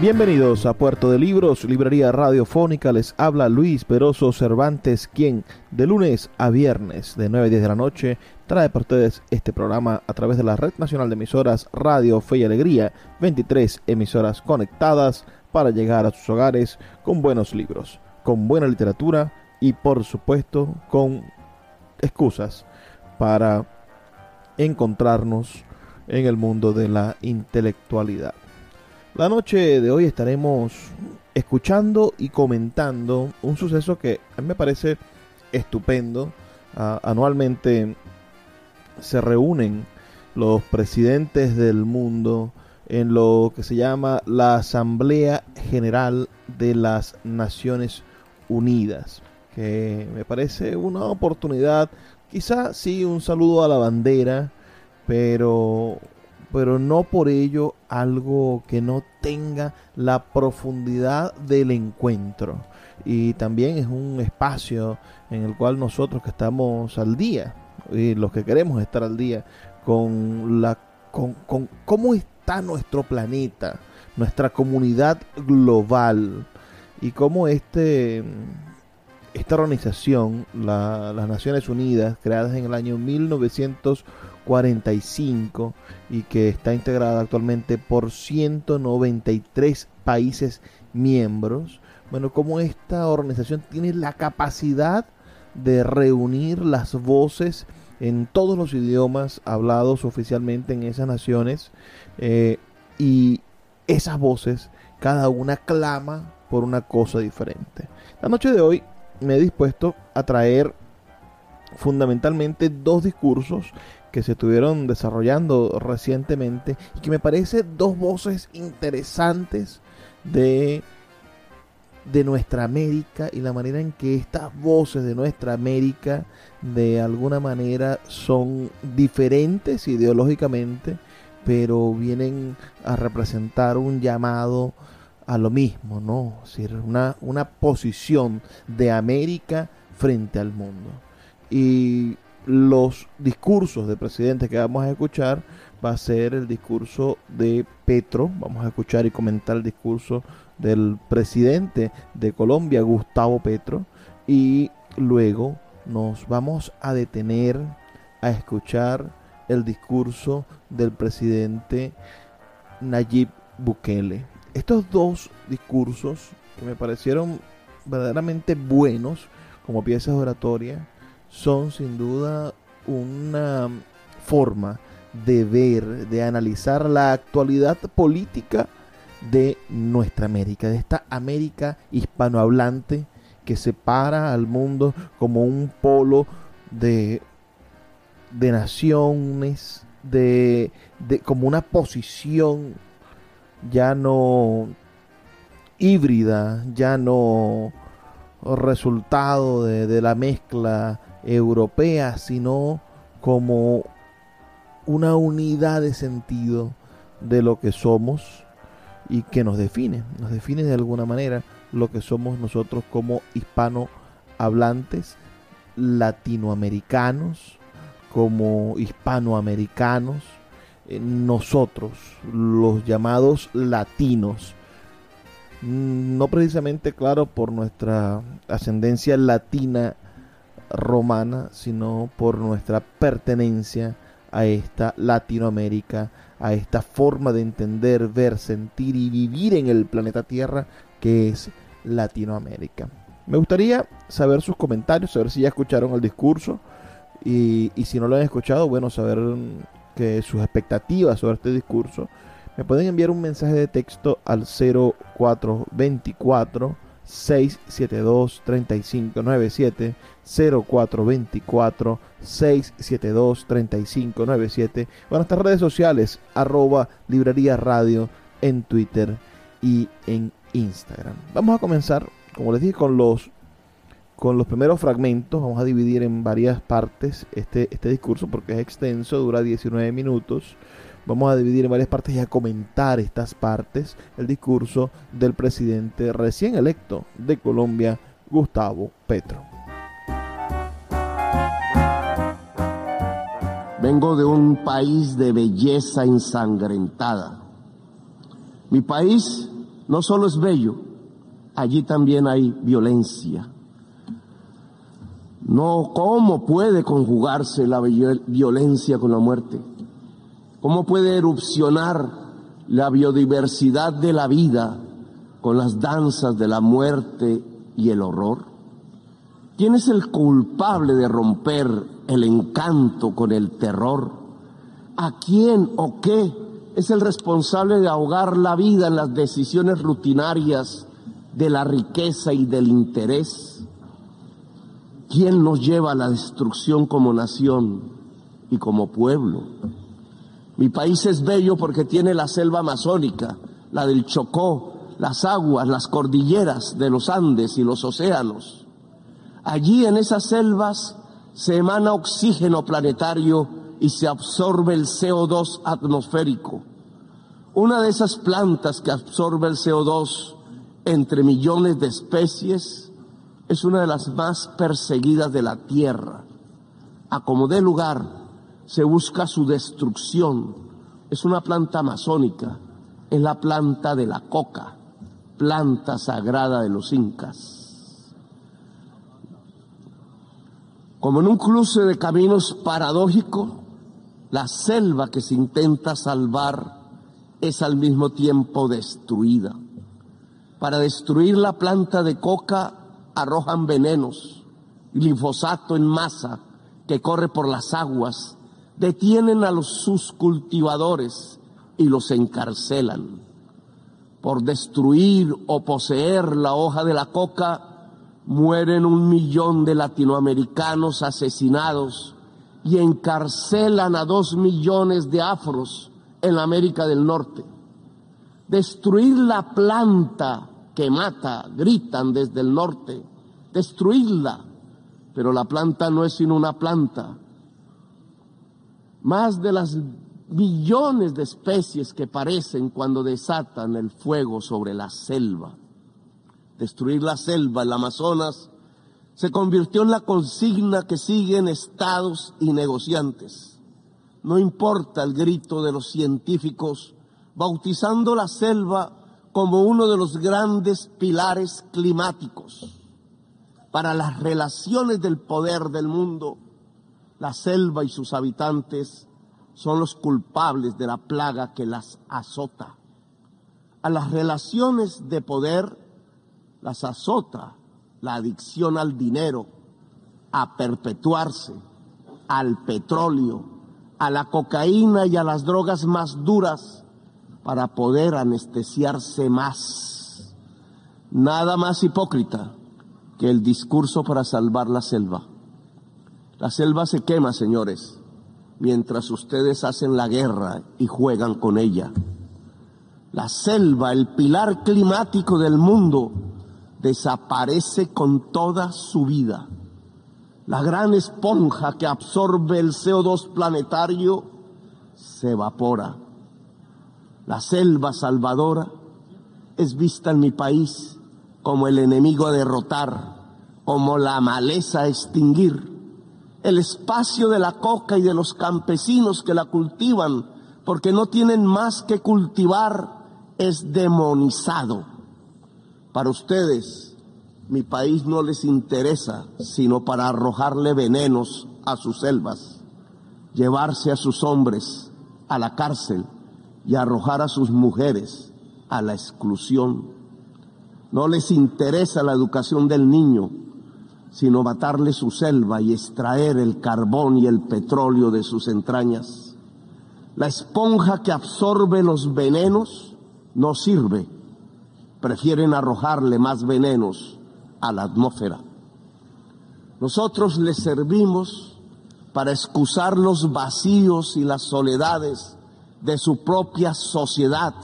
Bienvenidos a Puerto de Libros, librería radiofónica. Les habla Luis Peroso Cervantes, quien de lunes a viernes de 9 a 10 de la noche trae para ustedes este programa a través de la Red Nacional de Emisoras Radio Fe y Alegría, 23 emisoras conectadas para llegar a sus hogares con buenos libros, con buena literatura y por supuesto con excusas para encontrarnos en el mundo de la intelectualidad. La noche de hoy estaremos escuchando y comentando un suceso que a mí me parece estupendo. anualmente se reúnen los presidentes del mundo en lo que se llama la Asamblea General de las Naciones Unidas, que me parece una oportunidad, quizá sí un saludo a la bandera, pero pero no por ello algo que no tenga la profundidad del encuentro. Y también es un espacio en el cual nosotros que estamos al día, y los que queremos estar al día, con la con, con cómo está nuestro planeta, nuestra comunidad global, y cómo este esta organización, las Naciones Unidas, creadas en el año 1945 y que está integrada actualmente por 193 países miembros, bueno, cómo esta organización tiene la capacidad de reunir las voces en todos los idiomas hablados oficialmente en esas naciones eh, y esas voces, cada una clama por una cosa diferente. La noche de hoy me he dispuesto a traer fundamentalmente dos discursos que se estuvieron desarrollando recientemente y que me parece dos voces interesantes de de nuestra América y la manera en que estas voces de nuestra América de alguna manera son diferentes ideológicamente, pero vienen a representar un llamado a lo mismo, ¿no? Es decir, una, una posición de América frente al mundo. Y los discursos de presidente que vamos a escuchar va a ser el discurso de Petro. Vamos a escuchar y comentar el discurso del presidente de Colombia, Gustavo Petro. Y luego nos vamos a detener a escuchar el discurso del presidente Nayib Bukele estos dos discursos que me parecieron verdaderamente buenos como piezas oratoria son sin duda una forma de ver, de analizar la actualidad política de nuestra América, de esta América hispanohablante que separa al mundo como un polo de, de naciones, de, de, como una posición ya no híbrida, ya no resultado de, la mezcla europea, sino como una unidad de sentido de lo que somos y que nos define, nos define de alguna manera lo que somos nosotros como hispanohablantes, latinoamericanos, como hispanoamericanos, nosotros, los llamados latinos. No precisamente, claro, por nuestra ascendencia latina romana, sino por nuestra pertenencia a esta Latinoamérica, a esta forma de entender, ver, sentir y vivir en el planeta Tierra que es Latinoamérica. Me gustaría saber sus comentarios, saber si ya escucharon el discurso y, si no lo han escuchado, bueno, saber que sus expectativas sobre este discurso. Me pueden enviar un mensaje de texto al 0424 672 3597 0424 672 3597 o en nuestras redes sociales arroba librería radio en Twitter y en Instagram. Vamos a comenzar, como les dije, con los con los primeros fragmentos. Vamos a dividir en varias partes este, este discurso porque es extenso, dura 19 minutos. Vamos a dividir en varias partes y a comentar estas partes el discurso del presidente recién electo de Colombia, Gustavo Petro. Vengo de un país de belleza ensangrentada. Mi país no solo es bello, allí también hay violencia. No, ¿cómo puede conjugarse la violencia con la muerte? ¿Cómo puede erupcionar la biodiversidad de la vida con las danzas de la muerte y el horror? ¿Quién es el culpable de romper el encanto con el terror? ¿A quién o qué es el responsable de ahogar la vida en las decisiones rutinarias de la riqueza y del interés? ¿Quién nos lleva a la destrucción como nación y como pueblo? Mi país es bello porque tiene la selva amazónica, la del Chocó, las aguas, las cordilleras de los Andes y los océanos. Allí en esas selvas se emana oxígeno planetario y se absorbe el CO2 atmosférico. Una de esas plantas que absorbe el CO2 entre millones de especies es una de las más perseguidas de la Tierra. A como dé lugar, se busca su destrucción. Es una planta amazónica, es la planta de la coca, planta sagrada de los incas. Como en un cruce de caminos paradójico, la selva que se intenta salvar es al mismo tiempo destruida. Para destruir la planta de coca arrojan venenos, glifosato en masa que corre por las aguas detienen a los sus cultivadores y los encarcelan. Por destruir o poseer la hoja de la coca, mueren un millón de latinoamericanos asesinados y encarcelan a dos millones de afros en América del Norte. Destruir la planta que mata, gritan desde el norte, destruirla, pero la planta no es sino una planta, más de las billones de especies que parecen cuando desatan el fuego sobre la selva. Destruir la selva, el Amazonas, se convirtió en la consigna que siguen estados y negociantes. No importa el grito de los científicos, bautizando la selva como uno de los grandes pilares climáticos para las relaciones del poder del mundo la selva y sus habitantes son los culpables de la plaga que las azota. A las relaciones de poder las azota la adicción al dinero, a perpetuarse, al petróleo, a la cocaína y a las drogas más duras para poder anestesiarse más. Nada más hipócrita que el discurso para salvar la selva. La selva se quema, señores, mientras ustedes hacen la guerra y juegan con ella. La selva, el pilar climático del mundo, desaparece con toda su vida. La gran esponja que absorbe el CO2 planetario se evapora. La selva salvadora es vista en mi país como el enemigo a derrotar, como la maleza a extinguir el espacio de la coca y de los campesinos que la cultivan, porque no tienen más que cultivar, es demonizado. Para ustedes, mi país no les interesa, sino para arrojarle venenos a sus selvas. llevarse a sus hombres a la cárcel y arrojar a sus mujeres a la exclusión. No les interesa la educación del niño, sino matarle su selva y extraer el carbón y el petróleo de sus entrañas. La esponja que absorbe los venenos no sirve. Prefieren arrojarle más venenos a la atmósfera. Nosotros les servimos para excusar los vacíos y las soledades de su propia sociedad,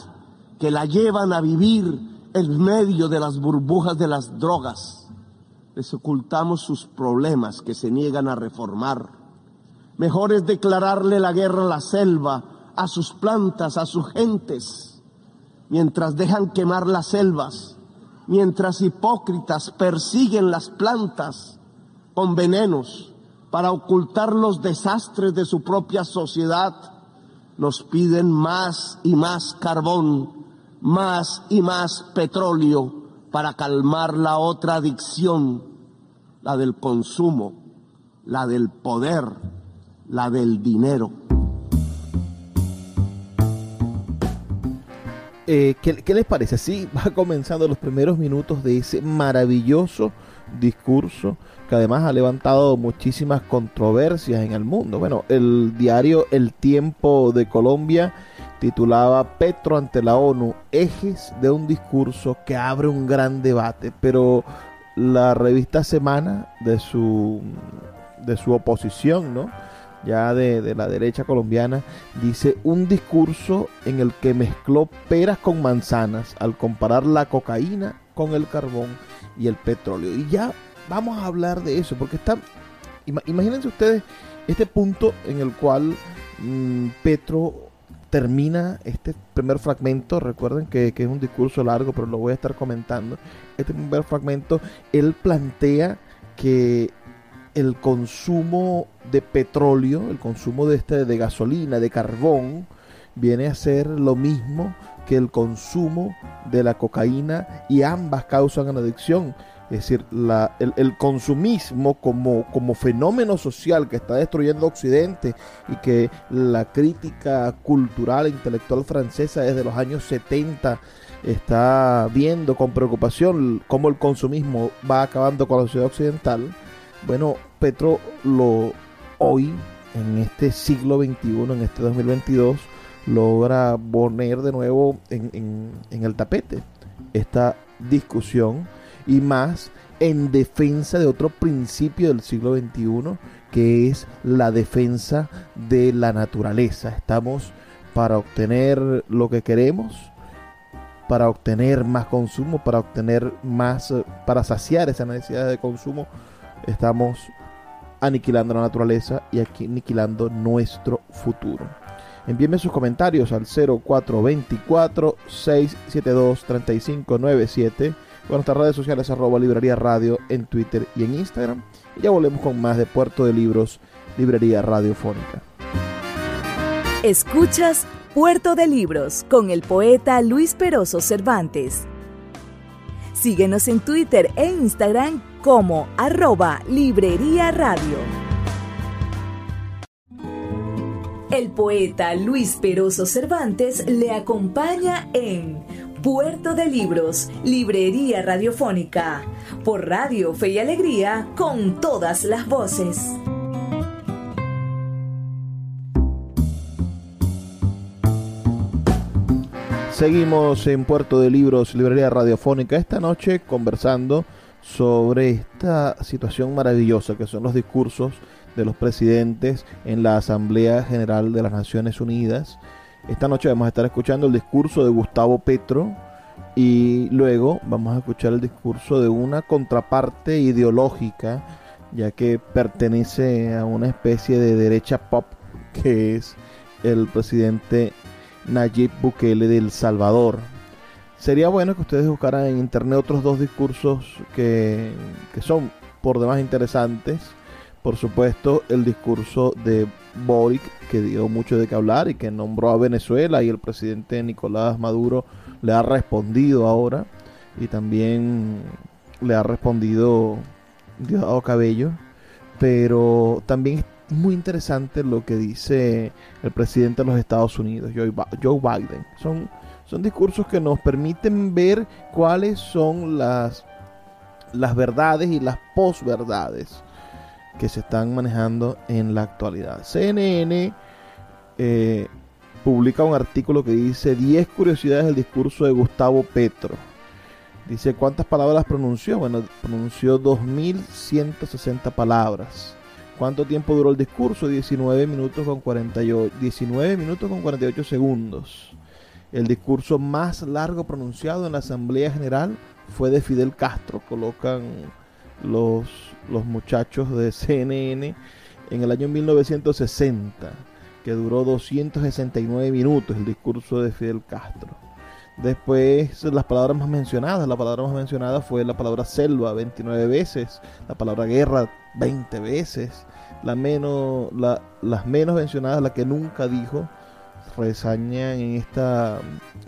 que la llevan a vivir en medio de las burbujas de las drogas. Les ocultamos sus problemas que se niegan a reformar. Mejor es declararle la guerra a la selva, a sus plantas, a sus gentes, mientras dejan quemar las selvas, mientras hipócritas persiguen las plantas con venenos para ocultar los desastres de su propia sociedad nos piden más y más carbón, más y más petróleo para calmar la otra adicción, la del consumo, la del poder, la del dinero. Eh, ¿qué, ¿Qué les parece? Así va comenzando los primeros minutos de ese maravilloso discurso que además ha levantado muchísimas controversias en el mundo. Bueno, el diario El Tiempo de Colombia titulaba Petro ante la ONU, ejes de un discurso que abre un gran debate, pero la revista Semana de su, de su oposición, ¿no? ya de, de, la derecha colombiana, dice un discurso en el que mezcló peras con manzanas al comparar la cocaína con el carbón y el petróleo. Y ya vamos a hablar de eso, porque está, imagínense ustedes este punto en el cual mmm, Petro termina este primer fragmento, recuerden que, es un discurso largo, pero lo voy a estar comentando, este primer fragmento, él plantea que el consumo de petróleo, el consumo de, este, de gasolina, de carbón, viene a ser lo mismo que el consumo de la cocaína y ambas causan adicción. Es decir, el, el, consumismo como, como fenómeno social que está destruyendo Occidente y que la crítica cultural e intelectual francesa desde los años 70 está viendo con preocupación cómo el consumismo va acabando con la sociedad occidental. Bueno, Petro lo hoy, en este siglo XXI, en este 2022, logra poner de nuevo en, en el tapete esta discusión y más en defensa de otro principio del siglo XXI que es la defensa de la naturaleza. Estamos para obtener lo que queremos, para obtener más consumo, para obtener más, para saciar esa necesidad de consumo, estamos aniquilando la naturaleza y aniquilando nuestro futuro. Envíenme sus comentarios al 0424 672 3597 con nuestras redes sociales arroba librería radio en Twitter y en Instagram. Y ya volvemos con más de Puerto de Libros, Librería Radiofónica. Escuchas Puerto de Libros con el poeta Luis Peroso Cervantes. Síguenos en Twitter e Instagram como arroba Librería Radio. El poeta Luis Peroso Cervantes le acompaña en Puerto de Libros, Librería Radiofónica, por Radio Fe y Alegría, con todas las voces. Seguimos en Puerto de Libros, Librería Radiofónica, esta noche conversando sobre esta situación maravillosa que son los discursos de los presidentes en la Asamblea General de las Naciones Unidas. Esta noche vamos a estar escuchando el discurso de Gustavo Petro y luego vamos a escuchar el discurso de una contraparte ideológica, ya que pertenece a una especie de derecha pop que es el presidente Nayib Bukele de El Salvador. Sería bueno que ustedes buscaran en internet otros dos discursos que, que son por demás interesantes. Por supuesto, el discurso de Boric, que dio mucho de qué hablar y que nombró a Venezuela y el presidente Nicolás Maduro le ha respondido ahora y también le ha respondido Diosdado Cabello. Pero también muy interesante lo que dice el presidente de los Estados Unidos, Joe Biden. Son, son discursos que nos permiten ver cuáles son las, las verdades y las posverdades que se están manejando en la actualidad. CNN eh, publica un artículo que dice 10 curiosidades del discurso de Gustavo Petro. Dice cuántas palabras pronunció. Bueno, pronunció 2.160 palabras. ¿Cuánto tiempo duró el discurso? 19 minutos con 48, 19 minutos con 48 segundos. El discurso más largo pronunciado en la Asamblea General fue de Fidel Castro. Colocan los, los muchachos de CNN en el año 1960 que duró 269 minutos el discurso de Fidel Castro. Después, las palabras más mencionadas, la palabra más mencionada fue la palabra selva 29 veces, la palabra guerra 20 veces, la menos, las menos mencionadas, la que nunca dijo, resañan en esta,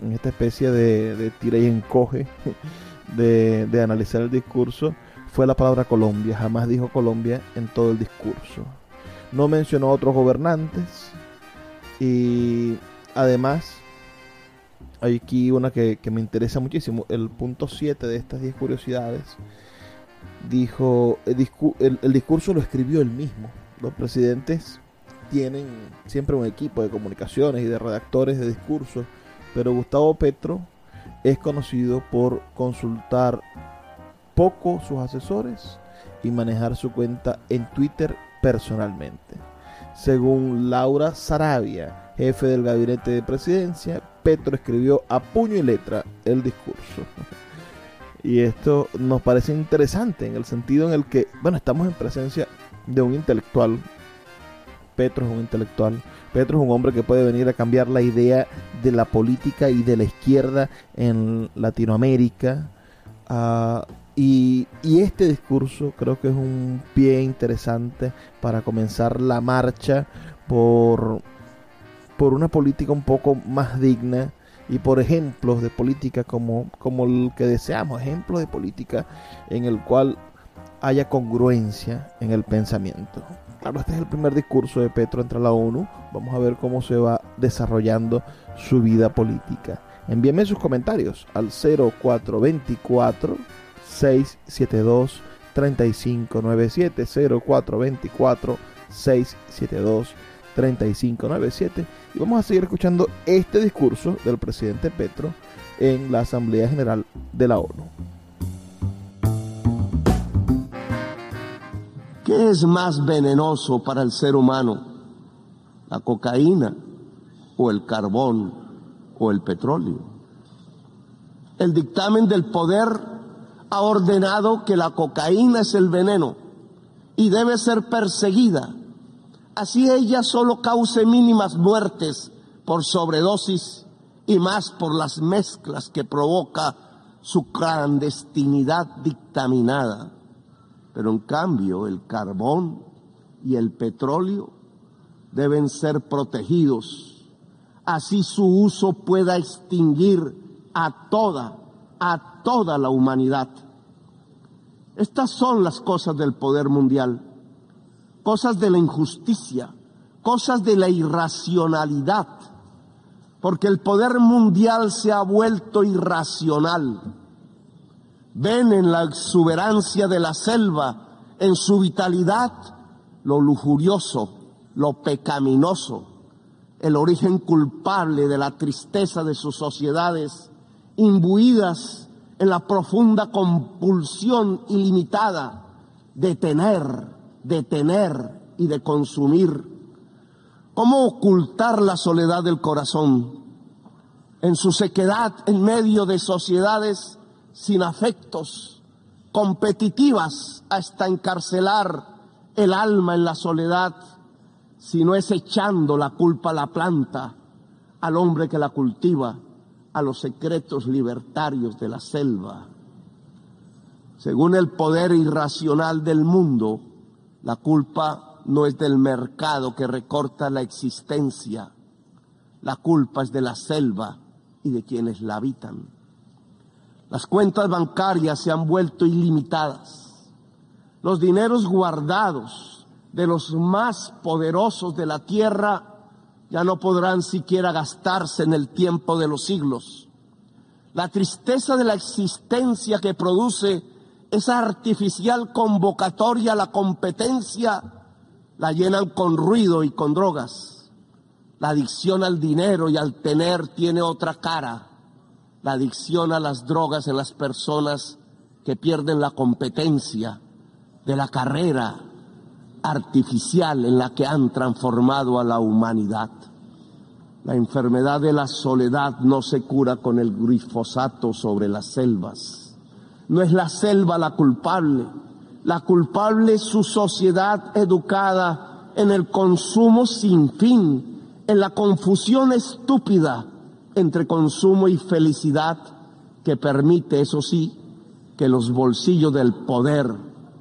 en esta especie de, tira y encoge de, de analizar el discurso, fue la palabra Colombia, jamás dijo Colombia en todo el discurso. No mencionó a otros gobernantes, y además, hay aquí una que, me interesa muchísimo. El punto 7 de estas 10 curiosidades dijo, el, el, discurso lo escribió él mismo. Los presidentes tienen siempre un equipo de comunicaciones y de redactores de discursos, pero Gustavo Petro es conocido por consultar poco sus asesores y manejar su cuenta en Twitter personalmente. Según Laura Sarabia, jefe del gabinete de presidencia, Petro escribió a puño y letra el discurso. Y esto nos parece interesante en el sentido en el que, bueno, estamos en presencia de un intelectual. Petro es un intelectual. Petro es un hombre que puede venir a cambiar la idea de la política y de la izquierda en Latinoamérica. Ah, y, este discurso creo que es un pie interesante para comenzar la marcha por, por una política un poco más digna y por ejemplos de política como, como el que deseamos, ejemplos de política en el cual haya congruencia en el pensamiento. Claro, este es el primer discurso de Petro entre la ONU. Vamos a ver cómo se va desarrollando su vida política. Envíenme sus comentarios al 0424 672 3597 0424 672 3597 y vamos a seguir escuchando este discurso del presidente Petro en la Asamblea General de la ONU. ¿Qué es más venenoso para el ser humano? ¿La cocaína o el carbón o el petróleo? El dictamen del poder ha ordenado que la cocaína es el veneno y debe ser perseguida. Así ella solo cause mínimas muertes por sobredosis y más por las mezclas que provoca su clandestinidad dictaminada. Pero en cambio el carbón y el petróleo deben ser protegidos. Así su uso pueda extinguir a toda a toda la humanidad. Estas son las cosas del poder mundial, cosas de la injusticia, cosas de la irracionalidad, porque el poder mundial se ha vuelto irracional. Ven en la exuberancia de la selva, en su vitalidad, lo lujurioso, lo pecaminoso, el origen culpable de la tristeza de sus sociedades imbuidas en la profunda compulsión ilimitada de tener, de tener y de consumir. ¿Cómo ocultar la soledad del corazón en su sequedad en medio de sociedades sin afectos, competitivas hasta encarcelar el alma en la soledad, si no es echando la culpa a la planta, al hombre que la cultiva? A los secretos libertarios de la selva. Según el poder irracional del mundo, la culpa no es del mercado que recorta la existencia, la culpa es de la selva y de quienes la habitan. Las cuentas bancarias se han vuelto ilimitadas. Los dineros guardados de los más poderosos de la tierra ya no podrán siquiera gastarse en el tiempo de los siglos. La tristeza de la existencia que produce esa artificial convocatoria a la competencia la llenan con ruido y con drogas. La adicción al dinero y al tener tiene otra cara. La adicción a las drogas en las personas que pierden la competencia de la carrera artificial en la que han transformado a la humanidad. La enfermedad de la soledad no se cura con el glifosato sobre las selvas. No es la selva la culpable. La culpable es su sociedad educada en el consumo sin fin, en la confusión estúpida entre consumo y felicidad que permite, eso sí, que los bolsillos del poder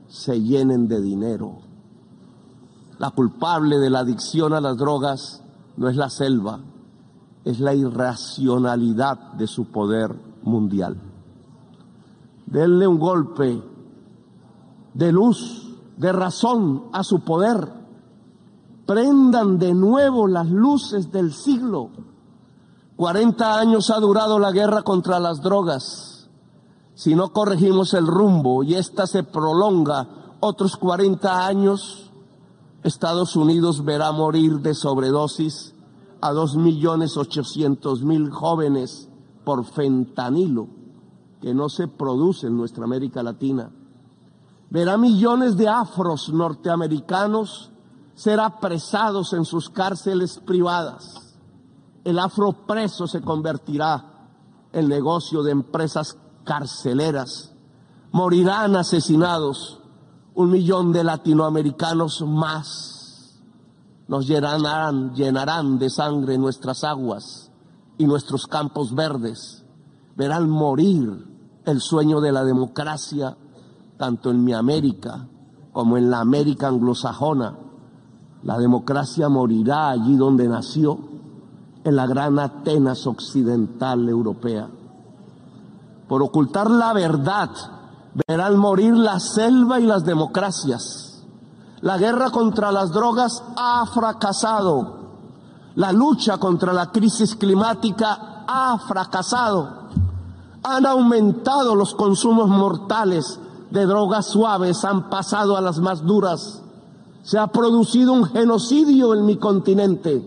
se llenen de dinero. La culpable de la adicción a las drogas no es la selva, es la irracionalidad de su poder mundial. Denle un golpe de luz, de razón a su poder. Prendan de nuevo las luces del siglo. 40 años ha durado la guerra contra las drogas. Si no corregimos el rumbo y ésta se prolonga otros 40 años, Estados Unidos verá morir de sobredosis a dos millones ochocientos mil jóvenes por fentanilo, que no se produce en nuestra América Latina. Verá millones de afros norteamericanos ser apresados en sus cárceles privadas. El afro preso se convertirá en negocio de empresas carceleras. Morirán asesinados un millón de latinoamericanos más nos llenarán, llenarán de sangre nuestras aguas y nuestros campos verdes. Verán morir el sueño de la democracia, tanto en mi América como en la América anglosajona. La democracia morirá allí donde nació, en la gran Atenas occidental europea. Por ocultar la verdad, verán morir la selva y las democracias. La guerra contra las drogas ha fracasado. La lucha contra la crisis climática ha fracasado. Han aumentado los consumos mortales de drogas suaves, han pasado a las más duras. Se ha producido un genocidio en mi continente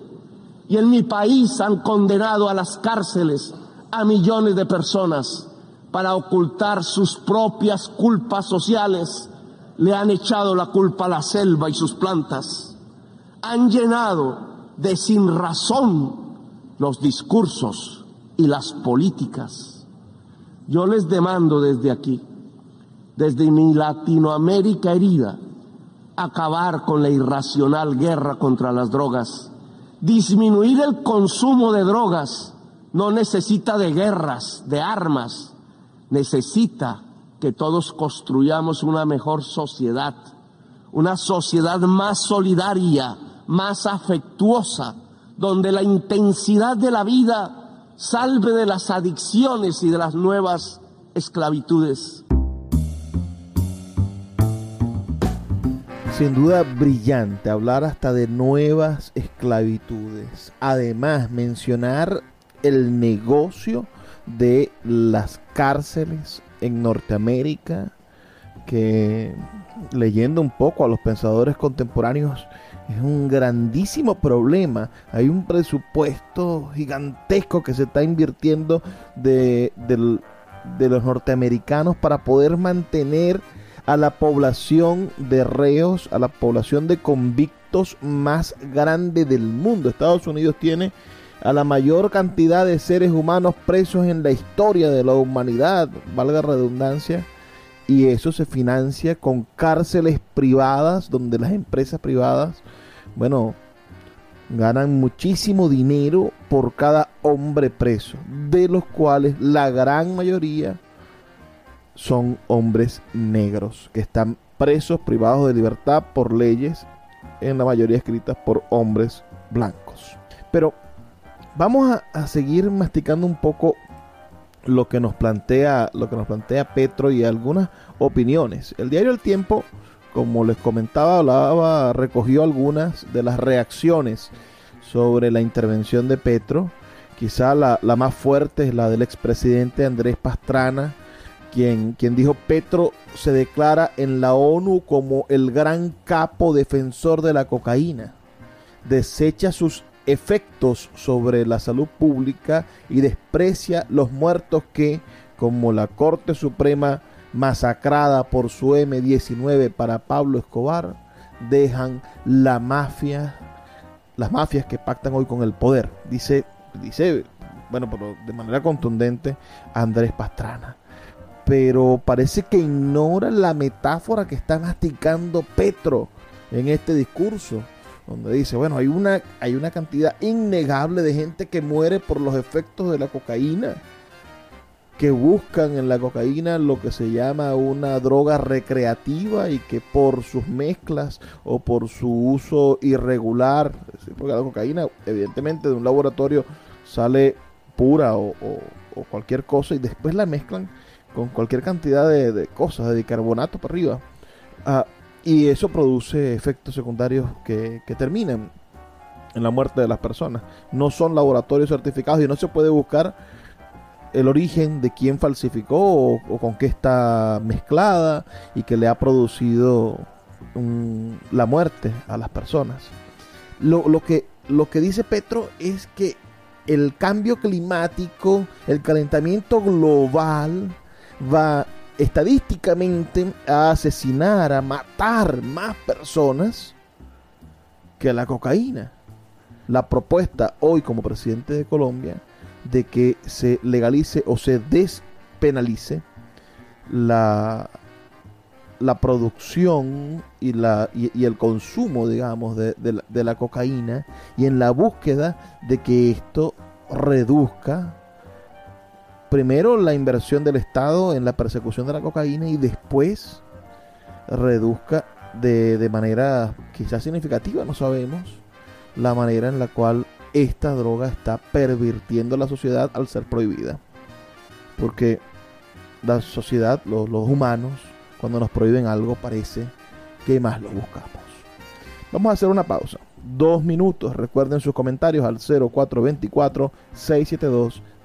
y en mi país han condenado a las cárceles a millones de personas para ocultar sus propias culpas sociales, le han echado la culpa a la selva y sus plantas. Han llenado de sin razón los discursos y las políticas. Yo les demando desde aquí, desde mi Latinoamérica herida, acabar con la irracional guerra contra las drogas. Disminuir el consumo de drogas no necesita de guerras, de armas, necesita que todos construyamos una mejor sociedad, una sociedad más solidaria, más afectuosa, donde la intensidad de la vida salve de las adicciones y de las nuevas esclavitudes. Sin duda brillante hablar hasta de nuevas esclavitudes. Además, mencionar el negocio de las cárceles en Norteamérica, que leyendo un poco a los pensadores contemporáneos, es un grandísimo problema. Hay un presupuesto gigantesco que se está invirtiendo de, de los norteamericanos para poder mantener a la población de reos, a la población de convictos más grande del mundo. Estados Unidos tiene a la mayor cantidad de seres humanos presos en la historia de la humanidad, valga redundancia, y eso se financia con cárceles privadas, donde las empresas privadas, bueno, ganan muchísimo dinero por cada hombre preso, de los cuales la gran mayoría son hombres negros, que están presos, privados de libertad por leyes, en la mayoría escritas por hombres blancos. Pero Vamos a, seguir masticando un poco lo que nos plantea lo que nos plantea Petro y algunas opiniones. El diario El Tiempo como les comentaba, hablaba, recogió algunas de las reacciones sobre la intervención de Petro. Quizá la, más fuerte es la del expresidente Andrés Pastrana, quien, quien dijo Petro se declara en la ONU como el gran capo defensor de la cocaína. Desecha sus efectos sobre la salud pública y desprecia los muertos que, como la Corte Suprema masacrada por su M19 para Pablo Escobar, dejan la mafia, las mafias que pactan hoy con el poder. Dice, dice, bueno, pero de manera contundente Andrés Pastrana. Pero parece que ignora la metáfora que está masticando Petro en este discurso donde dice, bueno, hay una, hay una cantidad innegable de gente que muere por los efectos de la cocaína, que buscan en la cocaína lo que se llama una droga recreativa y que por sus mezclas o por su uso irregular, porque la cocaína evidentemente de un laboratorio sale pura o, cualquier cosa y después la mezclan con cualquier cantidad de, cosas, de bicarbonato para arriba. Ah, y eso produce efectos secundarios que, terminan en la muerte de las personas. No son laboratorios certificados y no se puede buscar el origen de quién falsificó o, con qué está mezclada y que le ha producido la muerte a las personas. Lo, lo, que, lo que dice Petro es que el cambio climático, el calentamiento global va estadísticamente a asesinar, a matar más personas que la cocaína. La propuesta hoy como presidente de Colombia de que se legalice o se despenalice la, la producción y, la, y, el consumo, digamos, de, de la cocaína y en la búsqueda de que esto reduzca primero la inversión del Estado en la persecución de la cocaína y después reduzca de, manera quizás significativa, no sabemos, la manera en la cual esta droga está pervirtiendo la sociedad al ser prohibida. Porque la sociedad, los, los humanos, cuando nos prohíben algo, parece que más lo buscamos. Vamos a hacer una pausa. Dos minutos. Recuerden sus comentarios al 0424 672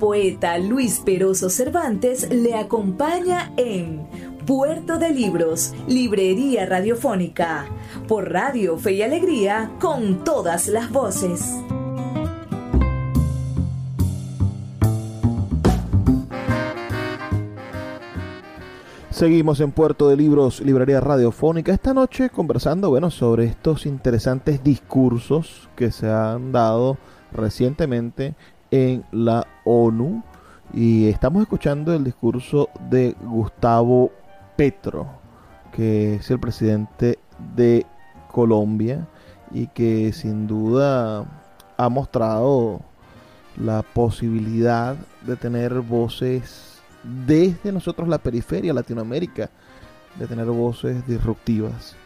Poeta Luis Peroso Cervantes le acompaña en Puerto de Libros, Librería Radiofónica, por Radio Fe y Alegría, con todas las voces. Seguimos en Puerto de Libros, Librería Radiofónica, esta noche conversando bueno, sobre estos interesantes discursos que se han dado recientemente en la ONU y estamos escuchando el discurso de Gustavo Petro, que es el presidente de Colombia y que sin duda ha mostrado la posibilidad de tener voces desde nosotros la periferia, Latinoamérica, de tener voces disruptivas,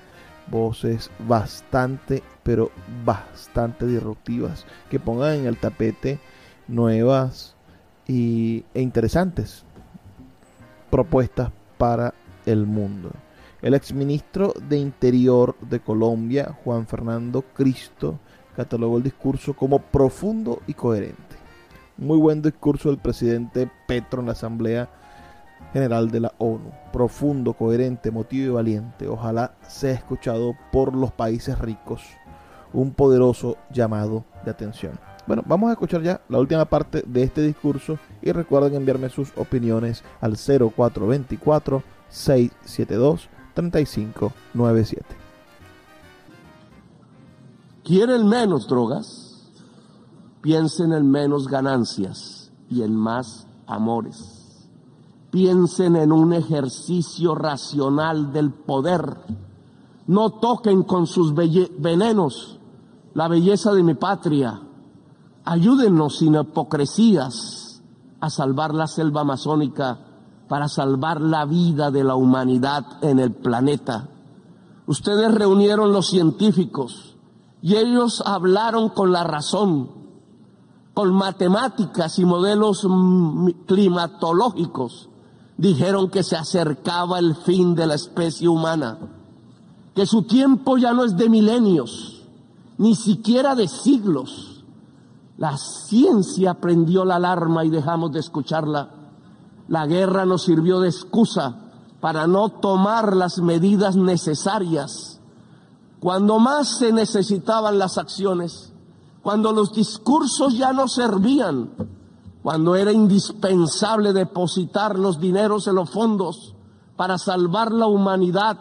voces bastante, pero bastante disruptivas, que pongan en el tapete nuevas y, e interesantes propuestas para el mundo. El exministro de Interior de Colombia, Juan Fernando Cristo, catalogó el discurso como profundo y coherente. Muy buen discurso del presidente Petro en la Asamblea General de la ONU. Profundo, coherente, emotivo y valiente. Ojalá sea escuchado por los países ricos un poderoso llamado de atención. Bueno, vamos a escuchar ya la última parte de este discurso y recuerden enviarme sus opiniones al 0424 672 3597. ¿Quieren menos drogas? Piensen en menos ganancias y en más amores. Piensen en un ejercicio racional del poder. No toquen con sus venenos la belleza de mi patria. Ayúdennos sin hipocresías a salvar la selva amazónica para salvar la vida de la humanidad en el planeta. Ustedes reunieron los científicos y ellos hablaron con la razón, con matemáticas y modelos climatológicos. Dijeron que se acercaba el fin de la especie humana, que su tiempo ya no es de milenios, ni siquiera de siglos. La ciencia prendió la alarma y dejamos de escucharla la guerra nos sirvió de excusa para no tomar las medidas necesarias. Cuando más se necesitaban las acciones, cuando los discursos ya no servían, cuando era indispensable depositar los dineros en los fondos para salvar la humanidad,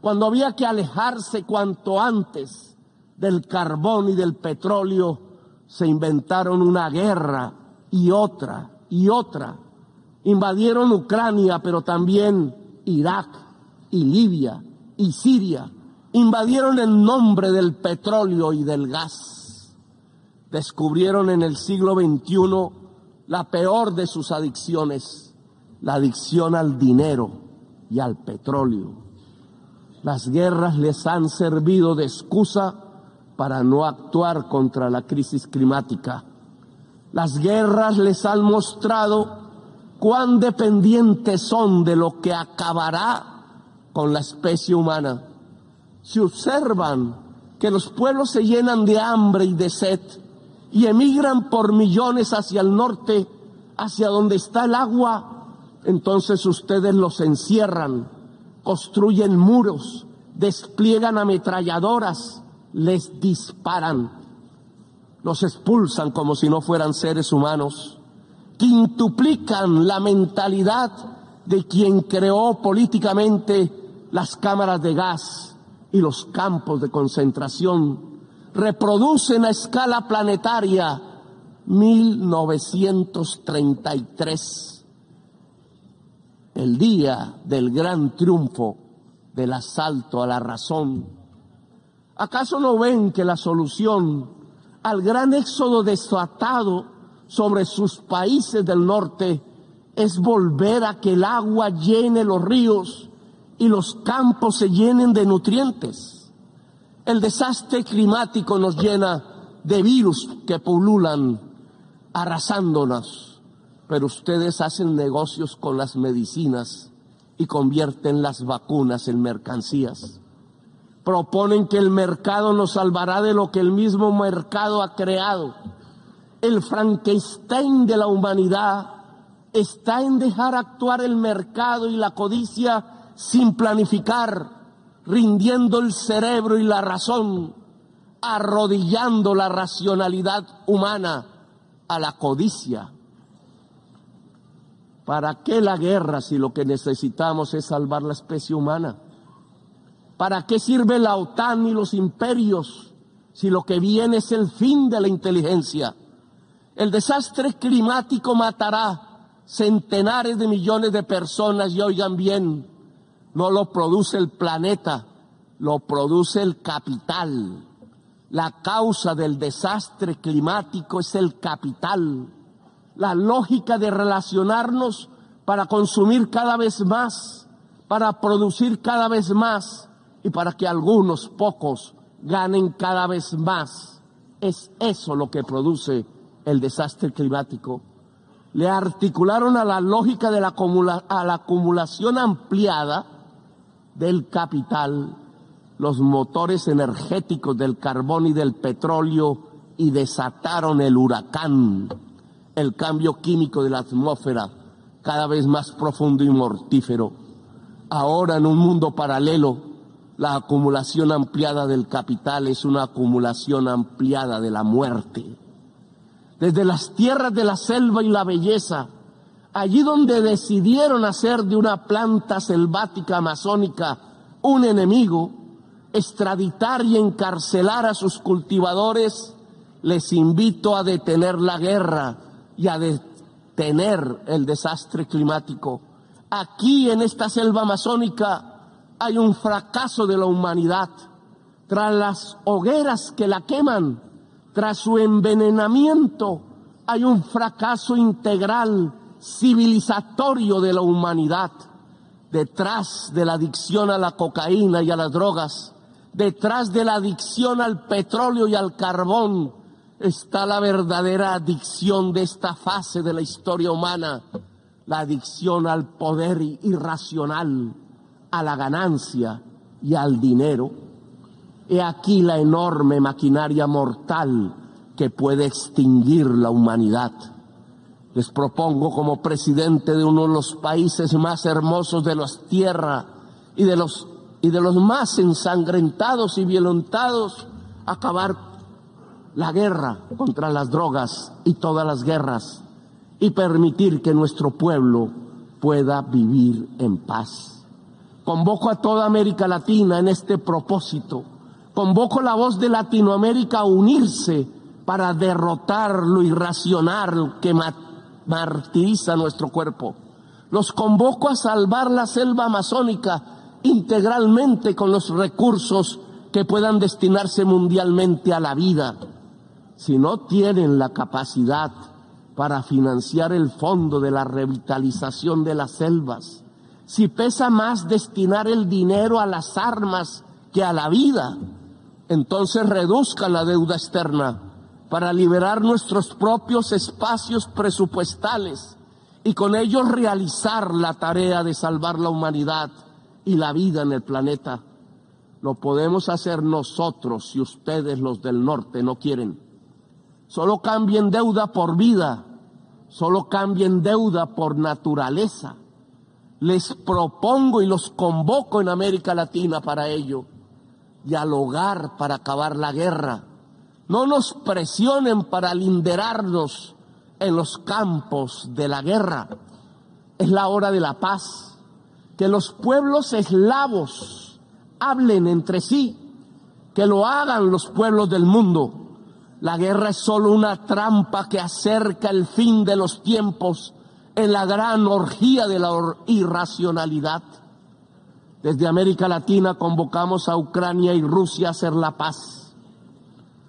cuando había que alejarse cuanto antes del carbón y del petróleo, se inventaron una guerra y otra y otra Invadieron Ucrania, pero también Irak y Libia y Siria. Invadieron en nombre del petróleo y del gas. Descubrieron en el siglo XXI la peor de sus adicciones, la adicción al dinero y al petróleo. Las guerras les han servido de excusa para no actuar contra la crisis climática. Las guerras les han mostrado cuán dependientes son de lo que acabará con la especie humana. Si observan que los pueblos se llenan de hambre y de sed y emigran por millones hacia el norte, hacia donde está el agua, entonces ustedes los encierran, construyen muros, despliegan ametralladoras, les disparan, los expulsan como si no fueran seres humanos quintuplican la mentalidad de quien creó políticamente las cámaras de gas y los campos de concentración. Reproducen a escala planetaria 1933, el día del gran triunfo del asalto a la razón. ¿Acaso no ven que la solución al gran éxodo desatado sobre sus países del norte es volver a que el agua llene los ríos y los campos se llenen de nutrientes. El desastre climático nos llena de virus que pululan arrasándonos, pero ustedes hacen negocios con las medicinas y convierten las vacunas en mercancías. Proponen que el mercado nos salvará de lo que el mismo mercado ha creado el Frankenstein de la humanidad está en dejar actuar el mercado y la codicia sin planificar, rindiendo el cerebro y la razón, arrodillando la racionalidad humana a la codicia. ¿Para qué la guerra si lo que necesitamos es salvar la especie humana? ¿Para qué sirve la OTAN y los imperios si lo que viene es el fin de la inteligencia? El desastre climático matará centenares de millones de personas y oigan bien, no lo produce el planeta, lo produce el capital. La causa del desastre climático es el capital. La lógica de relacionarnos para consumir cada vez más, para producir cada vez más y para que algunos pocos ganen cada vez más. Es eso lo que produce el desastre climático, le articularon a la lógica de la, a la acumulación ampliada del capital los motores energéticos del carbón y del petróleo y desataron el huracán, el cambio químico de la atmósfera cada vez más profundo y mortífero. Ahora en un mundo paralelo, La acumulación ampliada del capital es una acumulación ampliada de la muerte. Desde las tierras de la selva y la belleza, allí donde decidieron hacer de una planta selvática amazónica un enemigo, extraditar y encarcelar a sus cultivadores, les invito a detener la guerra y a detener el desastre climático. Aquí en esta selva amazónica hay un fracaso de la humanidad. Tras las hogueras que la queman, tras su envenenamiento, hay un fracaso integral, civilizatorio de la humanidad. Detrás de la adicción a la cocaína y a las drogas, detrás de la adicción al petróleo y al carbón, está la verdadera adicción de esta fase de la historia humana, la adicción al poder irracional, a la ganancia y al dinero. He aquí la enorme maquinaria mortal que puede extinguir la humanidad. Les propongo como presidente de uno de los países más hermosos de la tierra y de los, y de los más ensangrentados y violentados acabar la guerra contra las drogas y todas las guerras y permitir que nuestro pueblo pueda vivir en paz. Convoco a toda América Latina en este propósito. Convoco la voz de Latinoamérica a unirse para derrotar lo irracional que martiriza nuestro cuerpo. Los convoco a salvar la selva amazónica integralmente con los recursos que puedan destinarse mundialmente a la vida si no tienen la capacidad para financiar el fondo de la revitalización de las selvas, si pesa más destinar el dinero a las armas que a la vida, entonces reduzcan la deuda externa para liberar nuestros propios espacios presupuestales y con ello realizar la tarea de salvar la humanidad y la vida en el planeta. Lo podemos hacer nosotros si ustedes los del norte no quieren. Solo cambien deuda por vida, solo cambien deuda por naturaleza. Les propongo y los convoco en América Latina para ello, dialogar para acabar la guerra. No nos presionen para linderarnos en los campos de la guerra. Es la hora de la paz. Que los pueblos eslavos hablen entre sí, que lo hagan los pueblos del mundo la guerra es solo una trampa que acerca el fin de los tiempos en la gran orgía de la irracionalidad. Desde América Latina convocamos a Ucrania y Rusia a hacer la paz.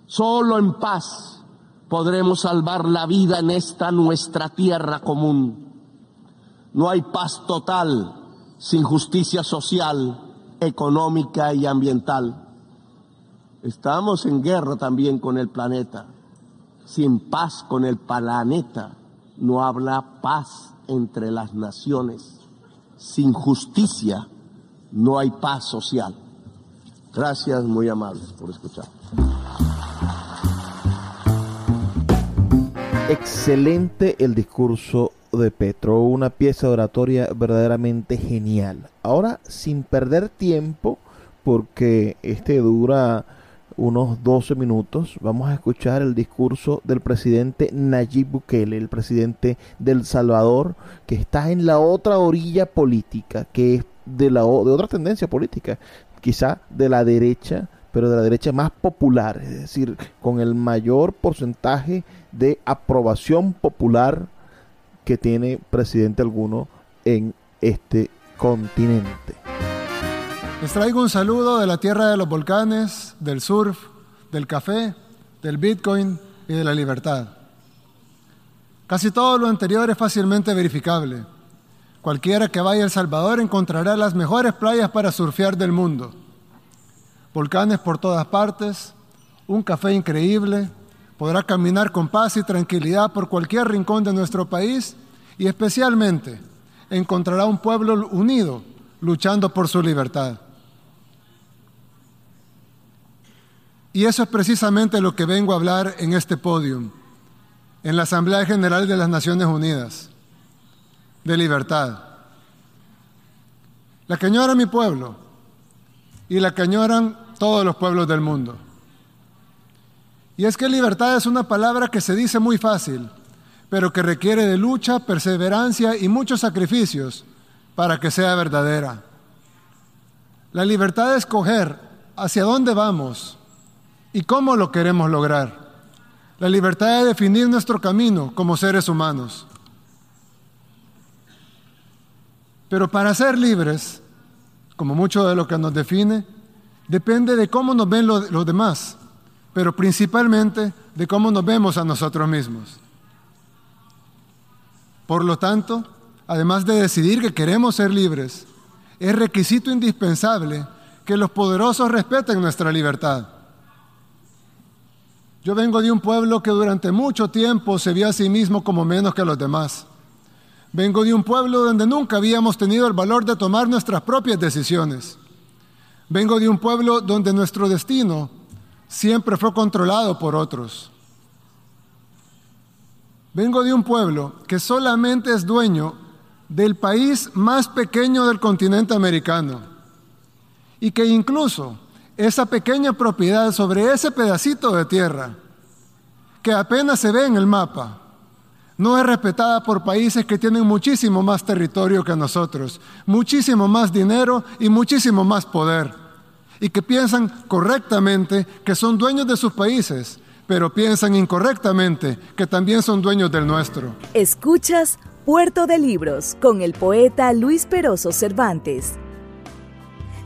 Solo en paz podremos salvar la vida en esta nuestra tierra común. No hay paz total sin justicia social, económica y ambiental. Estamos en guerra también con el planeta. Sin paz con el planeta no habla paz entre las naciones. Sin justicia no hay paz social. Gracias, muy amables, por escuchar. Excelente el discurso de Petro, una pieza oratoria verdaderamente genial. Ahora, sin perder tiempo, porque este dura unos 12 minutos vamos a escuchar el discurso del presidente Nayib Bukele, el presidente del Salvador, que está en la otra orilla política, que es de, la, de otra tendencia política, quizá de la derecha, pero de la derecha más popular, es decir, con el mayor porcentaje de aprobación popular que tiene presidente alguno en este continente. Les traigo un saludo de la tierra de los volcanes, del surf, del café, del bitcoin y de la libertad. Casi todo lo anterior es fácilmente verificable. Cualquiera que vaya a El Salvador encontrará las mejores playas para surfear del mundo. Volcanes por todas partes, un café increíble, podrá caminar con paz y tranquilidad por cualquier rincón de nuestro país y especialmente encontrará un pueblo unido luchando por su libertad. Y eso es precisamente lo que vengo a hablar en este podio, en la Asamblea General de las Naciones Unidas, de libertad. La que añora mi pueblo, y la que añoran todos los pueblos del mundo. Y es que libertad es una palabra que se dice muy fácil, pero que requiere de lucha, perseverancia y muchos sacrificios para que sea verdadera. La libertad de escoger hacia dónde vamos y cómo lo queremos lograr. La libertad de definir nuestro camino como seres humanos. Pero para ser libres, como mucho de lo que nos define, depende de cómo nos ven los, demás, pero principalmente de cómo nos vemos a nosotros mismos. Por lo tanto, además de decidir que queremos ser libres, es requisito indispensable que los poderosos respeten nuestra libertad. Yo vengo de un pueblo que durante mucho tiempo se vio a sí mismo como menos que los demás. Vengo de un pueblo donde nunca habíamos tenido el valor de tomar nuestras propias decisiones. Vengo de un pueblo donde nuestro destino siempre fue controlado por otros. Vengo de un pueblo que solamente es dueño del país más pequeño del continente americano y que incluso esa pequeña propiedad sobre ese pedacito de tierra que apenas se ve en el mapa no es respetada por países que tienen muchísimo más territorio que nosotros, muchísimo más dinero y muchísimo más poder, y que piensan correctamente que son dueños de sus países, pero piensan incorrectamente que también son dueños del nuestro. Escuchas Puerto de Libros con el poeta Luis Peroso Cervantes.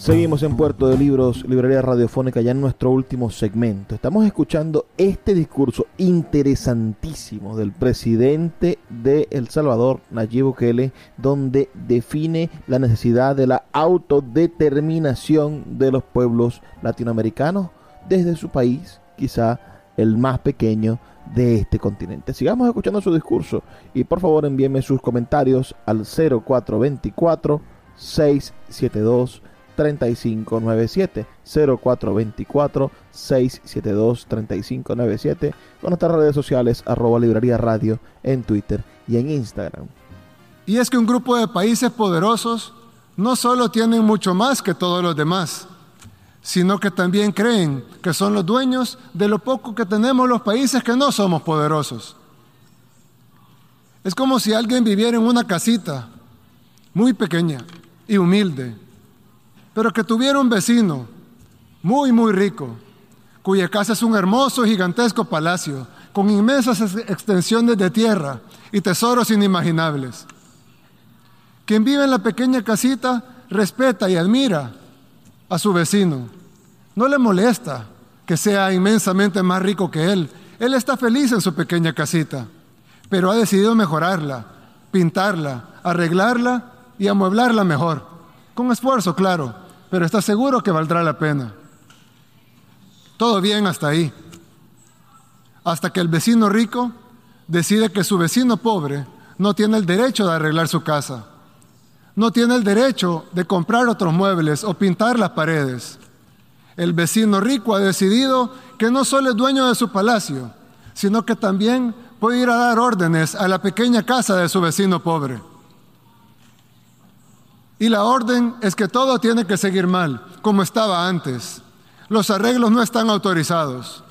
Seguimos en Puerto de Libros, Librería Radiofónica, ya en nuestro último segmento. Estamos escuchando este discurso interesantísimo del presidente de El Salvador, Nayib Bukele, donde define la necesidad de la autodeterminación de los pueblos latinoamericanos desde su país, quizá el más pequeño de este continente. Sigamos escuchando su discurso y por favor envíenme sus comentarios al 0424 672 3597 0424 672 3597 con nuestras redes sociales arroba librería radio en Twitter y en Instagram. Y es que un grupo de países poderosos no solo tienen mucho más que todos los demás, sino que también creen que son los dueños de lo poco que tenemos los países que no somos poderosos. Es como si alguien viviera en una casita muy pequeña y humilde, pero que tuviera un vecino muy, muy rico, cuya casa es un hermoso, gigantesco palacio, con inmensas extensiones de tierra y tesoros inimaginables. Quien vive en la pequeña casita respeta y admira a su vecino. No le molesta que sea inmensamente más rico que él. Él está feliz en su pequeña casita, pero ha decidido mejorarla, pintarla, arreglarla y amueblarla mejor. Con esfuerzo, claro, pero está seguro que valdrá la pena. Todo bien hasta ahí. Hasta que el vecino rico decide que su vecino pobre no tiene el derecho de arreglar su casa, no tiene el derecho de comprar otros muebles o pintar las paredes. El vecino rico ha decidido que no solo es dueño de su palacio, sino que también puede ir a dar órdenes a la pequeña casa de su vecino pobre. Y la orden es que todo tiene que seguir mal, como estaba antes. Los arreglos no están autorizados.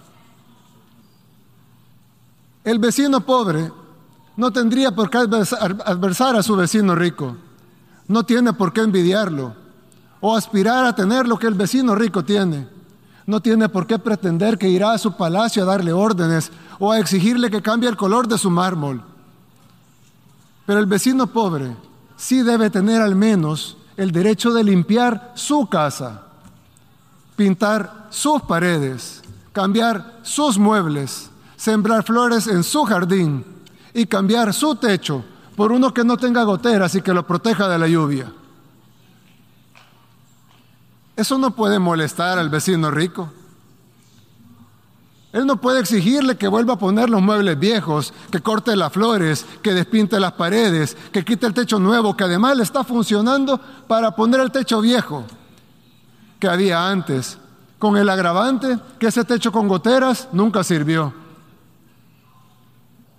El vecino pobre no tendría por qué adversar a su vecino rico. No tiene por qué envidiarlo o aspirar a tener lo que el vecino rico tiene. No tiene por qué pretender que irá a su palacio a darle órdenes o a exigirle que cambie el color de su mármol. Pero el vecino pobre sí debe tener al menos el derecho de limpiar su casa, pintar sus paredes, cambiar sus muebles, sembrar flores en su jardín y cambiar su techo por uno que no tenga goteras y que lo proteja de la lluvia. Eso no puede molestar al vecino rico. Él no puede exigirle que vuelva a poner los muebles viejos, que corte las flores, que despinte las paredes, que quite el techo nuevo, que además le está funcionando para poner el techo viejo. Que había antes, con el agravante que ese techo con goteras nunca sirvió.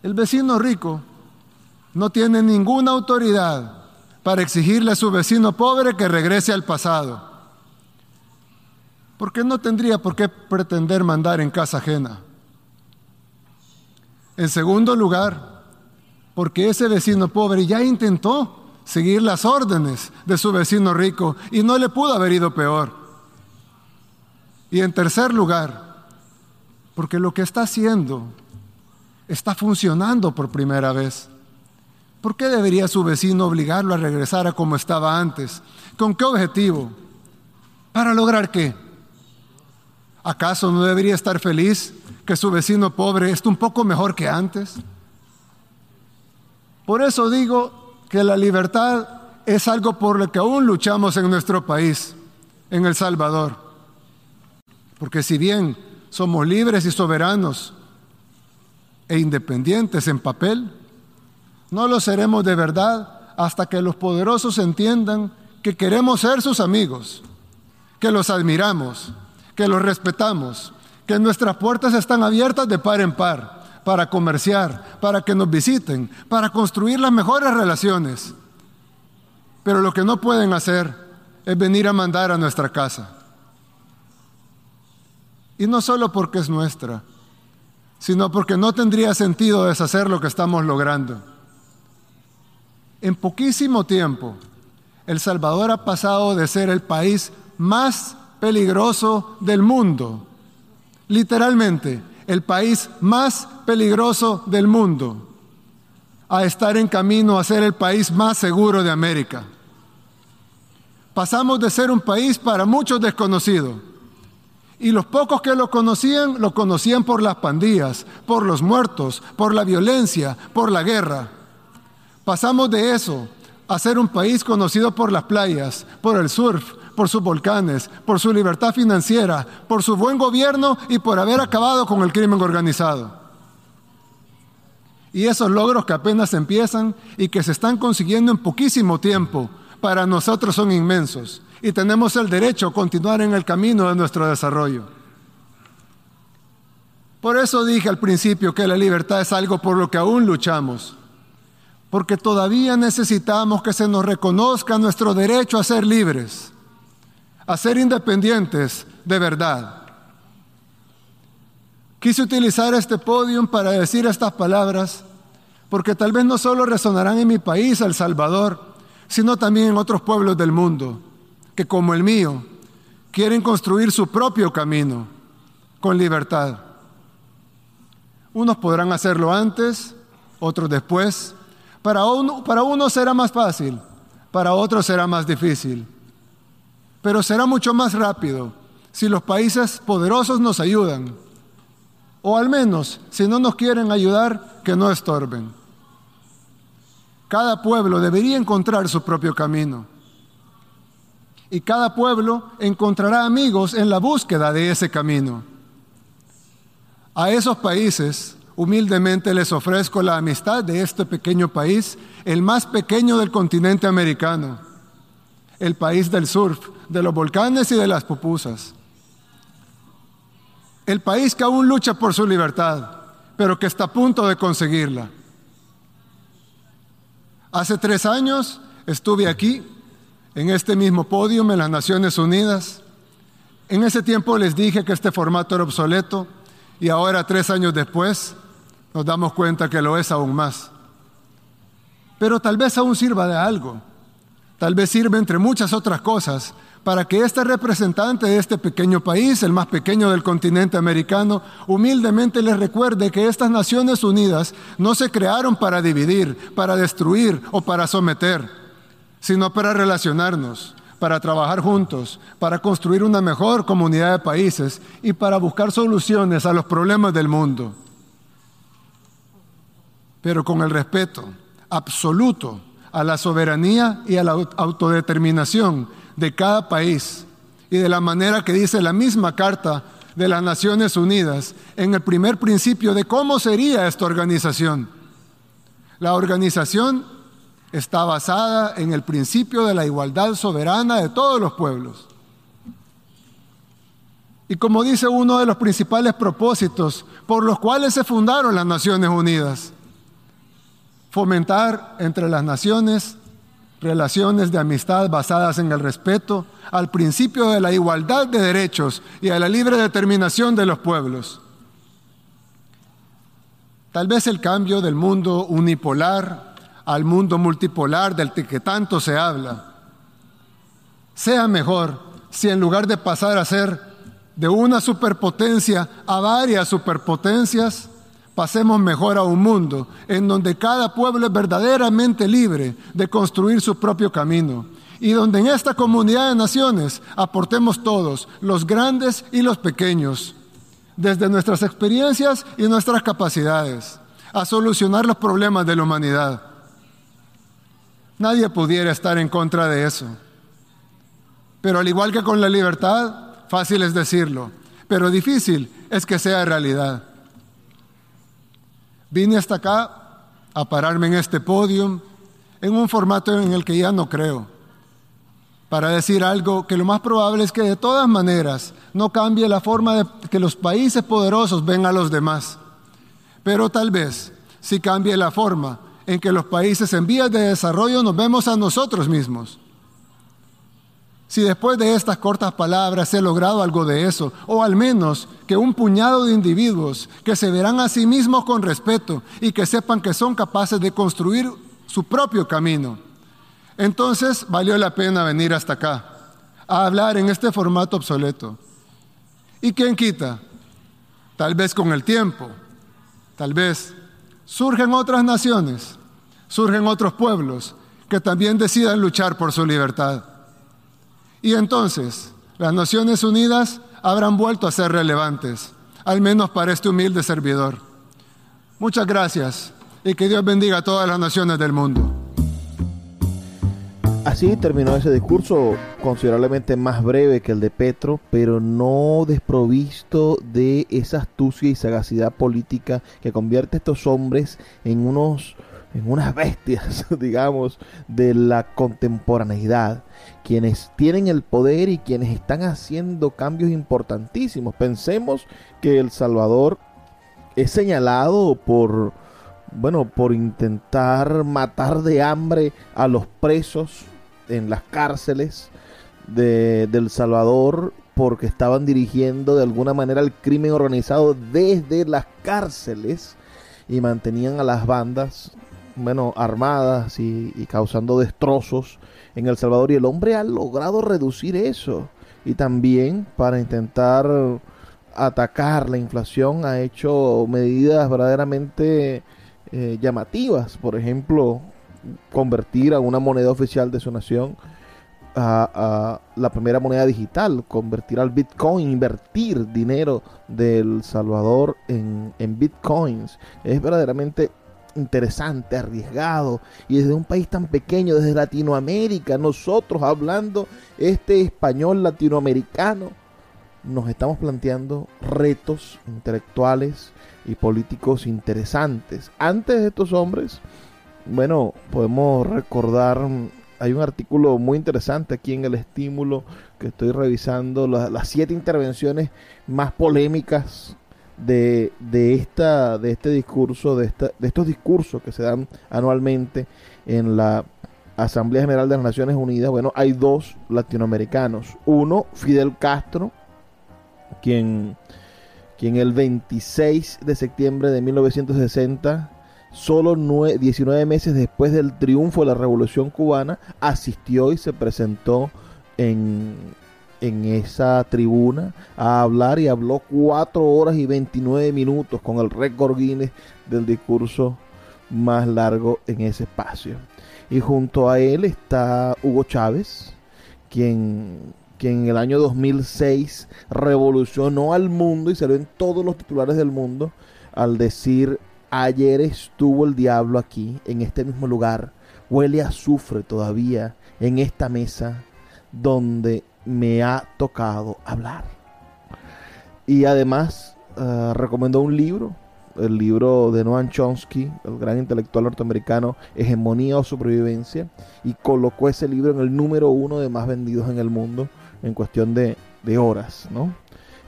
El vecino rico no tiene ninguna autoridad para exigirle a su vecino pobre que regrese al pasado porque no tendría por qué pretender mandar en casa ajena. En segundo lugar, porque ese vecino pobre ya intentó seguir las órdenes de su vecino rico y no le pudo haber ido peor. Y en tercer lugar, porque lo que está haciendo está funcionando por primera vez. ¿Por qué debería su vecino obligarlo a regresar a como estaba antes? ¿Con qué objetivo? ¿Para lograr qué? ¿Acaso no debería estar feliz que su vecino pobre esté un poco mejor que antes? Por eso digo que la libertad es algo por lo que aún luchamos en nuestro país, en El Salvador. Porque si bien somos libres y soberanos e independientes en papel, no lo seremos de verdad hasta que los poderosos entiendan que queremos ser sus amigos, que los admiramos que los respetamos, que nuestras puertas están abiertas de par en par para comerciar, para que nos visiten, para construir las mejores relaciones. Pero lo que no pueden hacer es venir a mandar a nuestra casa. Y no solo porque es nuestra, sino porque no tendría sentido deshacer lo que estamos logrando. En poquísimo tiempo, El Salvador ha pasado de ser el país más peligroso del mundo. Literalmente, el país más peligroso del mundo, a estar en camino a ser el país más seguro de América. Pasamos de ser un país para muchos desconocido. Y los pocos que lo conocían, lo conocían por las pandillas, por los muertos, por la violencia, por la guerra. Pasamos de eso a ser un país conocido por las playas, por el surf, por sus volcanes, por su libertad financiera, por su buen gobierno y por haber acabado con el crimen organizado. Y esos logros que apenas empiezan y que se están consiguiendo en poquísimo tiempo, para nosotros son inmensos y tenemos el derecho a continuar en el camino de nuestro desarrollo. Por eso dije al principio que la libertad es algo por lo que aún luchamos, porque todavía necesitamos que se nos reconozca nuestro derecho a ser libres a ser independientes de verdad. Quise utilizar este podium para decir estas palabras porque tal vez no solo resonarán en mi país, El Salvador, sino también en otros pueblos del mundo, que como el mío, quieren construir su propio camino con libertad. Unos podrán hacerlo antes, otros después. Para uno, para unos será más fácil, para otros será más difícil. Pero será mucho más rápido si los países poderosos nos ayudan. O al menos, si no nos quieren ayudar, que no estorben. Cada pueblo debería encontrar su propio camino. Y cada pueblo encontrará amigos en la búsqueda de ese camino. A esos países, humildemente les ofrezco la amistad de este pequeño país, el más pequeño del continente americano el país del surf, de los volcanes y de las pupusas. El país que aún lucha por su libertad, pero que está a punto de conseguirla. Hace tres años estuve aquí, en este mismo podio, en las Naciones Unidas. En ese tiempo les dije que este formato era obsoleto y ahora, tres años después, nos damos cuenta que lo es aún más. Pero tal vez aún sirva de algo Tal vez sirve entre muchas otras cosas para que este representante de este pequeño país, el más pequeño del continente americano, humildemente les recuerde que estas Naciones Unidas no se crearon para dividir, para destruir o para someter, sino para relacionarnos, para trabajar juntos, para construir una mejor comunidad de países y para buscar soluciones a los problemas del mundo. Pero con el respeto absoluto a la soberanía y a la autodeterminación de cada país y de la manera que dice la misma carta de las Naciones Unidas en el primer principio de cómo sería esta organización. La organización está basada en el principio de la igualdad soberana de todos los pueblos. Y como dice uno de los principales propósitos por los cuales se fundaron las Naciones Unidas, fomentar entre las naciones relaciones de amistad basadas en el respeto al principio de la igualdad de derechos y a la libre determinación de los pueblos. Tal vez el cambio del mundo unipolar al mundo multipolar del que tanto se habla sea mejor si en lugar de pasar a ser de una superpotencia a varias superpotencias, pasemos mejor a un mundo en donde cada pueblo es verdaderamente libre de construir su propio camino y donde en esta comunidad de naciones aportemos todos, los grandes y los pequeños, desde nuestras experiencias y nuestras capacidades, a solucionar los problemas de la humanidad. Nadie pudiera estar en contra de eso. Pero al igual que con la libertad, fácil es decirlo, pero difícil es que sea realidad. Vine hasta acá a pararme en este podio en un formato en el que ya no creo, para decir algo que lo más probable es que de todas maneras no cambie la forma de que los países poderosos ven a los demás, pero tal vez sí cambie la forma en que los países en vías de desarrollo nos vemos a nosotros mismos. Si después de estas cortas palabras he logrado algo de eso, o al menos que un puñado de individuos que se verán a sí mismos con respeto y que sepan que son capaces de construir su propio camino, entonces valió la pena venir hasta acá, a hablar en este formato obsoleto. ¿Y quién quita? Tal vez con el tiempo, tal vez surgen otras naciones, surgen otros pueblos que también decidan luchar por su libertad. Y entonces las Naciones Unidas habrán vuelto a ser relevantes, al menos para este humilde servidor. Muchas gracias y que Dios bendiga a todas las naciones del mundo. Así terminó ese discurso considerablemente más breve que el de Petro, pero no desprovisto de esa astucia y sagacidad política que convierte a estos hombres en unos en unas bestias, digamos, de la contemporaneidad, quienes tienen el poder y quienes están haciendo cambios importantísimos. Pensemos que El Salvador es señalado por, bueno, por intentar matar de hambre a los presos en las cárceles de, El Salvador porque estaban dirigiendo de alguna manera el crimen organizado desde las cárceles y mantenían a las bandas bueno, armadas y, causando destrozos en El Salvador. Y el hombre ha logrado reducir eso. Y también para intentar atacar la inflación ha hecho medidas verdaderamente eh, llamativas, por ejemplo, convertir a una moneda oficial de su nación a, la primera moneda digital, convertir al Bitcoin, invertir dinero del Salvador en, en Bitcoins. Es verdaderamente interesante, arriesgado, y desde un país tan pequeño, desde Latinoamérica, nosotros hablando este español latinoamericano, nos estamos planteando retos intelectuales y políticos interesantes. Antes de estos hombres, bueno, podemos recordar, hay un artículo muy interesante aquí en el estímulo que estoy revisando, las siete intervenciones más polémicas de, esta, de este discurso, de, esta, de estos discursos que se dan anualmente en la Asamblea General de las Naciones Unidas, bueno, hay dos latinoamericanos. Uno, Fidel Castro, quien, quien el 26 de septiembre de 1960, solo 19 meses después del triunfo de la Revolución Cubana, asistió y se presentó en, en esa tribuna a hablar y habló cuatro horas y 29 minutos con el récord Guinness del discurso más largo en ese espacio. Y junto a él está Hugo Chávez, quien, quien en el año 2006 revolucionó al mundo y salió en todos los titulares del mundo al decir, ayer estuvo el diablo aquí, en este mismo lugar, huele a azufre todavía en esta mesa donde me ha tocado hablar. Y además uh, recomendó un libro, el libro de Noam Chomsky, el gran intelectual norteamericano, Hegemonía o Supervivencia, y colocó ese libro en el número uno de más vendidos en el mundo en cuestión de, de horas, ¿no?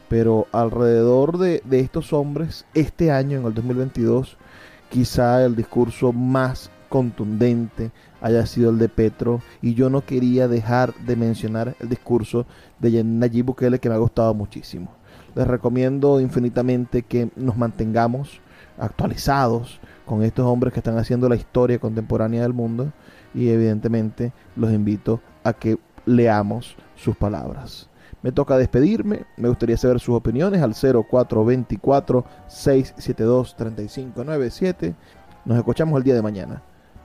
Pero alrededor de, de estos hombres, este año, en el 2022, quizá el discurso más contundente haya sido el de Petro y yo no quería dejar de mencionar el discurso de Nayib Bukele que me ha gustado muchísimo. Les recomiendo infinitamente que nos mantengamos actualizados con estos hombres que están haciendo la historia contemporánea del mundo y evidentemente los invito a que leamos sus palabras. Me toca despedirme, me gustaría saber sus opiniones al 0424 672 3597. Nos escuchamos el día de mañana.